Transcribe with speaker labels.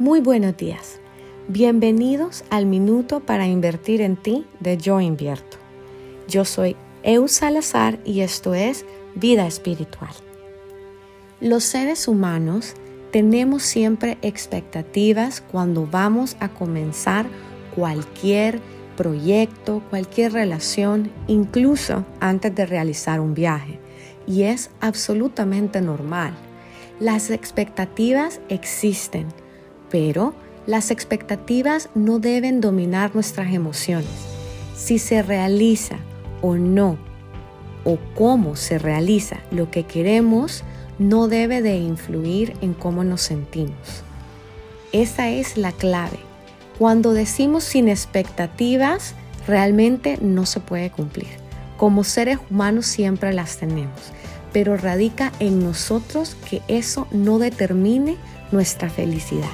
Speaker 1: Muy buenos días. Bienvenidos al Minuto para Invertir en Ti de Yo Invierto. Yo soy Eu Salazar y esto es Vida Espiritual. Los seres humanos tenemos siempre expectativas cuando vamos a comenzar cualquier proyecto, cualquier relación, incluso antes de realizar un viaje. Y es absolutamente normal. Las expectativas existen pero las expectativas no deben dominar nuestras emociones. Si se realiza o no, o cómo se realiza lo que queremos, no debe de influir en cómo nos sentimos. Esa es la clave. Cuando decimos sin expectativas, realmente no se puede cumplir. Como seres humanos siempre las tenemos, pero radica en nosotros que eso no determine nuestra felicidad.